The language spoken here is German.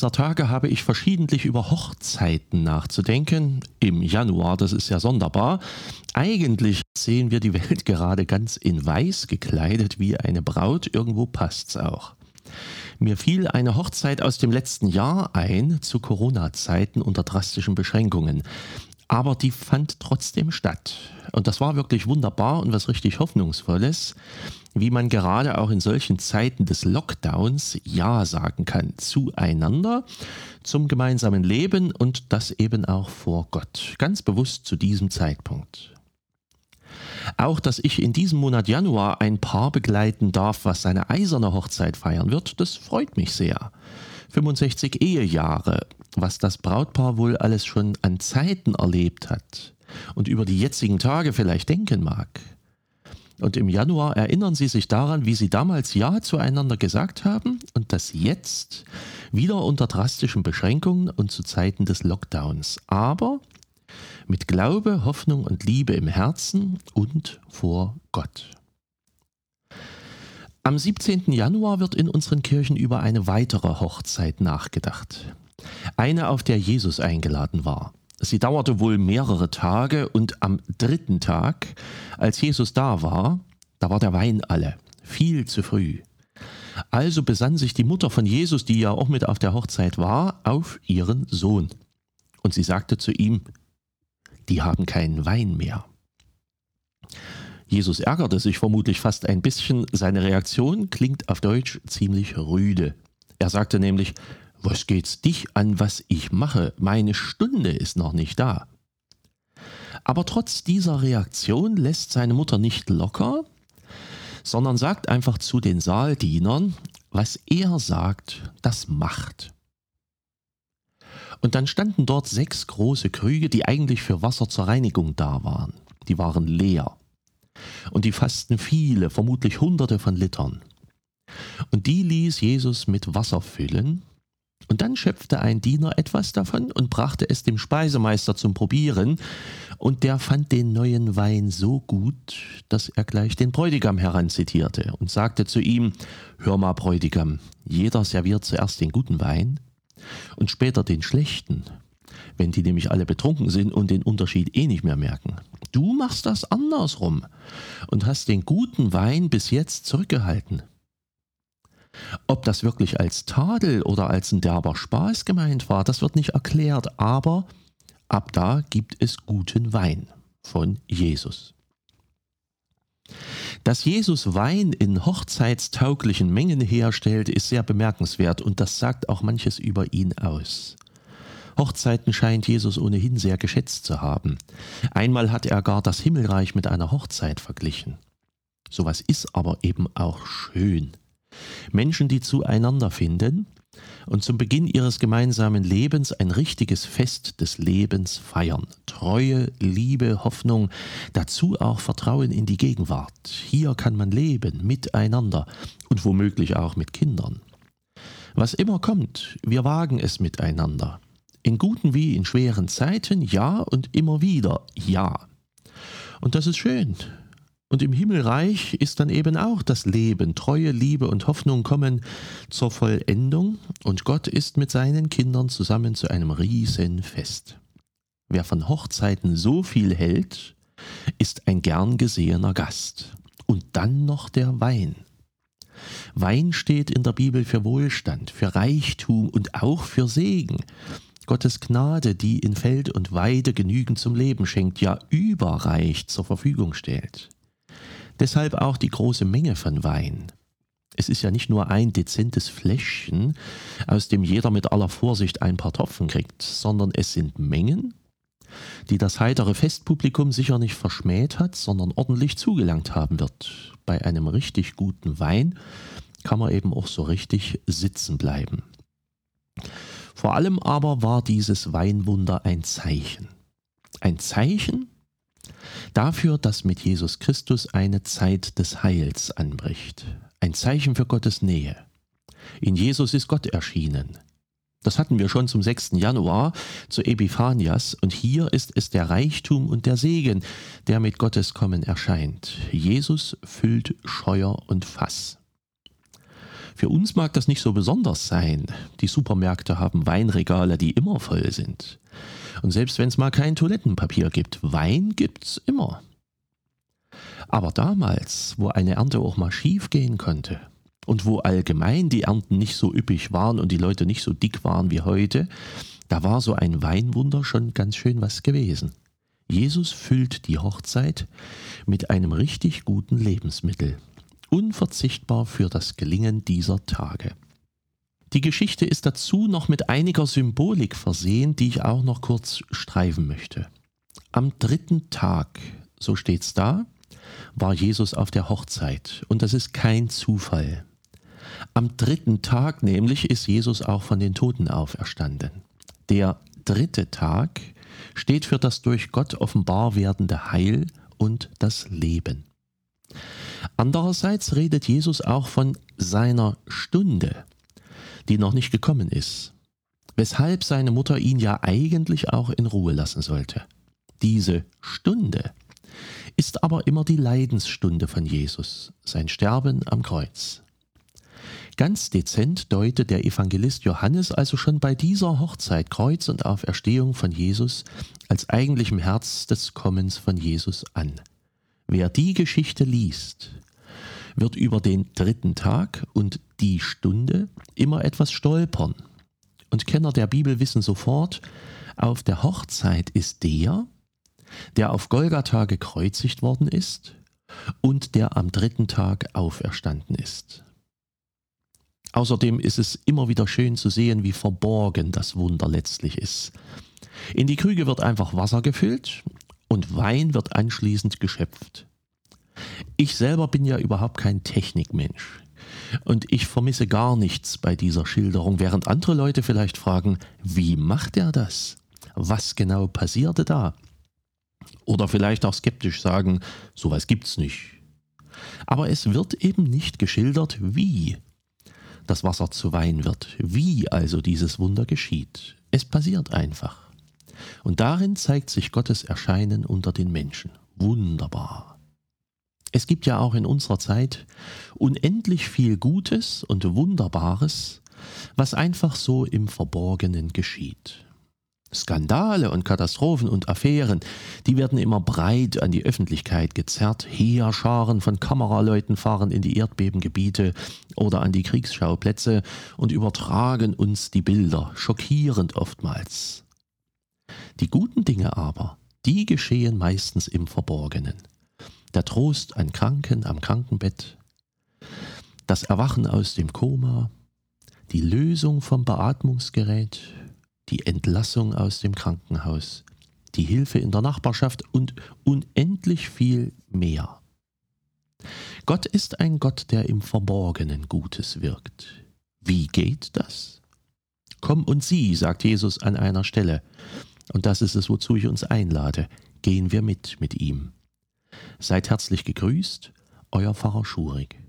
Dieser Tage habe ich verschiedentlich über Hochzeiten nachzudenken. Im Januar, das ist ja sonderbar. Eigentlich sehen wir die Welt gerade ganz in weiß gekleidet wie eine Braut. Irgendwo passt's auch. Mir fiel eine Hochzeit aus dem letzten Jahr ein, zu Corona-Zeiten unter drastischen Beschränkungen. Aber die fand trotzdem statt. Und das war wirklich wunderbar und was richtig Hoffnungsvolles, wie man gerade auch in solchen Zeiten des Lockdowns Ja sagen kann zueinander, zum gemeinsamen Leben und das eben auch vor Gott. Ganz bewusst zu diesem Zeitpunkt. Auch, dass ich in diesem Monat Januar ein Paar begleiten darf, was seine eiserne Hochzeit feiern wird, das freut mich sehr. 65 Ehejahre, was das Brautpaar wohl alles schon an Zeiten erlebt hat und über die jetzigen Tage vielleicht denken mag. Und im Januar erinnern sie sich daran, wie sie damals Ja zueinander gesagt haben und das jetzt wieder unter drastischen Beschränkungen und zu Zeiten des Lockdowns. Aber mit Glaube, Hoffnung und Liebe im Herzen und vor Gott. Am 17. Januar wird in unseren Kirchen über eine weitere Hochzeit nachgedacht. Eine, auf der Jesus eingeladen war. Sie dauerte wohl mehrere Tage und am dritten Tag, als Jesus da war, da war der Wein alle, viel zu früh. Also besann sich die Mutter von Jesus, die ja auch mit auf der Hochzeit war, auf ihren Sohn. Und sie sagte zu ihm, die haben keinen Wein mehr. Jesus ärgerte sich vermutlich fast ein bisschen. Seine Reaktion klingt auf Deutsch ziemlich rüde. Er sagte nämlich, was geht's dich an, was ich mache? Meine Stunde ist noch nicht da. Aber trotz dieser Reaktion lässt seine Mutter nicht locker, sondern sagt einfach zu den Saaldienern, was er sagt, das macht. Und dann standen dort sechs große Krüge, die eigentlich für Wasser zur Reinigung da waren. Die waren leer. Und die fassten viele, vermutlich hunderte von Litern. Und die ließ Jesus mit Wasser füllen. Und dann schöpfte ein Diener etwas davon und brachte es dem Speisemeister zum Probieren. Und der fand den neuen Wein so gut, dass er gleich den Bräutigam heranzitierte und sagte zu ihm, Hör mal, Bräutigam, jeder serviert zuerst den guten Wein und später den schlechten, wenn die nämlich alle betrunken sind und den Unterschied eh nicht mehr merken. Du machst das andersrum und hast den guten Wein bis jetzt zurückgehalten. Ob das wirklich als Tadel oder als ein derber Spaß gemeint war, das wird nicht erklärt, aber ab da gibt es guten Wein von Jesus. Dass Jesus Wein in hochzeitstauglichen Mengen herstellt, ist sehr bemerkenswert und das sagt auch manches über ihn aus. Hochzeiten scheint Jesus ohnehin sehr geschätzt zu haben. Einmal hat er gar das Himmelreich mit einer Hochzeit verglichen. Sowas ist aber eben auch schön. Menschen, die zueinander finden, und zum Beginn ihres gemeinsamen Lebens ein richtiges Fest des Lebens feiern. Treue, Liebe, Hoffnung, dazu auch Vertrauen in die Gegenwart. Hier kann man leben, miteinander und womöglich auch mit Kindern. Was immer kommt, wir wagen es miteinander. In guten wie in schweren Zeiten ja und immer wieder ja. Und das ist schön, und im Himmelreich ist dann eben auch das Leben, Treue, Liebe und Hoffnung kommen zur Vollendung und Gott ist mit seinen Kindern zusammen zu einem Riesenfest. Wer von Hochzeiten so viel hält, ist ein gern gesehener Gast. Und dann noch der Wein. Wein steht in der Bibel für Wohlstand, für Reichtum und auch für Segen. Gottes Gnade, die in Feld und Weide genügend zum Leben schenkt, ja überreich zur Verfügung stellt. Deshalb auch die große Menge von Wein. Es ist ja nicht nur ein dezentes Fläschchen, aus dem jeder mit aller Vorsicht ein paar Tropfen kriegt, sondern es sind Mengen, die das heitere Festpublikum sicher nicht verschmäht hat, sondern ordentlich zugelangt haben wird. Bei einem richtig guten Wein kann man eben auch so richtig sitzen bleiben. Vor allem aber war dieses Weinwunder ein Zeichen. Ein Zeichen, Dafür, dass mit Jesus Christus eine Zeit des Heils anbricht. Ein Zeichen für Gottes Nähe. In Jesus ist Gott erschienen. Das hatten wir schon zum 6. Januar zu Epiphanias und hier ist es der Reichtum und der Segen, der mit Gottes Kommen erscheint. Jesus füllt Scheuer und Fass. Für uns mag das nicht so besonders sein. Die Supermärkte haben Weinregale, die immer voll sind. Und selbst wenn es mal kein Toilettenpapier gibt, Wein gibt's immer. Aber damals, wo eine Ernte auch mal schief gehen konnte und wo allgemein die Ernten nicht so üppig waren und die Leute nicht so dick waren wie heute, da war so ein Weinwunder schon ganz schön was gewesen. Jesus füllt die Hochzeit mit einem richtig guten Lebensmittel, unverzichtbar für das Gelingen dieser Tage. Die Geschichte ist dazu noch mit einiger Symbolik versehen, die ich auch noch kurz streifen möchte. Am dritten Tag, so steht's da, war Jesus auf der Hochzeit und das ist kein Zufall. Am dritten Tag nämlich ist Jesus auch von den Toten auferstanden. Der dritte Tag steht für das durch Gott offenbar werdende Heil und das Leben. Andererseits redet Jesus auch von seiner Stunde, die noch nicht gekommen ist, weshalb seine Mutter ihn ja eigentlich auch in Ruhe lassen sollte. Diese Stunde ist aber immer die Leidensstunde von Jesus, sein Sterben am Kreuz. Ganz dezent deutet der Evangelist Johannes also schon bei dieser Hochzeit Kreuz und Auferstehung von Jesus als eigentlichem Herz des Kommens von Jesus an. Wer die Geschichte liest, wird über den dritten Tag und die Stunde immer etwas stolpern. Und Kenner der Bibel wissen sofort, auf der Hochzeit ist der, der auf Golgatha gekreuzigt worden ist und der am dritten Tag auferstanden ist. Außerdem ist es immer wieder schön zu sehen, wie verborgen das Wunder letztlich ist. In die Krüge wird einfach Wasser gefüllt und Wein wird anschließend geschöpft. Ich selber bin ja überhaupt kein Technikmensch. Und ich vermisse gar nichts bei dieser Schilderung, während andere Leute vielleicht fragen, wie macht er das? Was genau passierte da? Oder vielleicht auch skeptisch sagen, sowas gibt's nicht. Aber es wird eben nicht geschildert, wie das Wasser zu Wein wird, wie also dieses Wunder geschieht. Es passiert einfach. Und darin zeigt sich Gottes Erscheinen unter den Menschen. Wunderbar. Es gibt ja auch in unserer Zeit unendlich viel Gutes und Wunderbares, was einfach so im Verborgenen geschieht. Skandale und Katastrophen und Affären, die werden immer breit an die Öffentlichkeit gezerrt. Heerscharen von Kameraleuten fahren in die Erdbebengebiete oder an die Kriegsschauplätze und übertragen uns die Bilder, schockierend oftmals. Die guten Dinge aber, die geschehen meistens im Verborgenen. Der Trost an Kranken am Krankenbett, das Erwachen aus dem Koma, die Lösung vom Beatmungsgerät, die Entlassung aus dem Krankenhaus, die Hilfe in der Nachbarschaft und unendlich viel mehr. Gott ist ein Gott, der im Verborgenen Gutes wirkt. Wie geht das? Komm und sieh, sagt Jesus an einer Stelle. Und das ist es, wozu ich uns einlade. Gehen wir mit mit ihm. Seid herzlich gegrüßt, euer Pfarrer Schurig.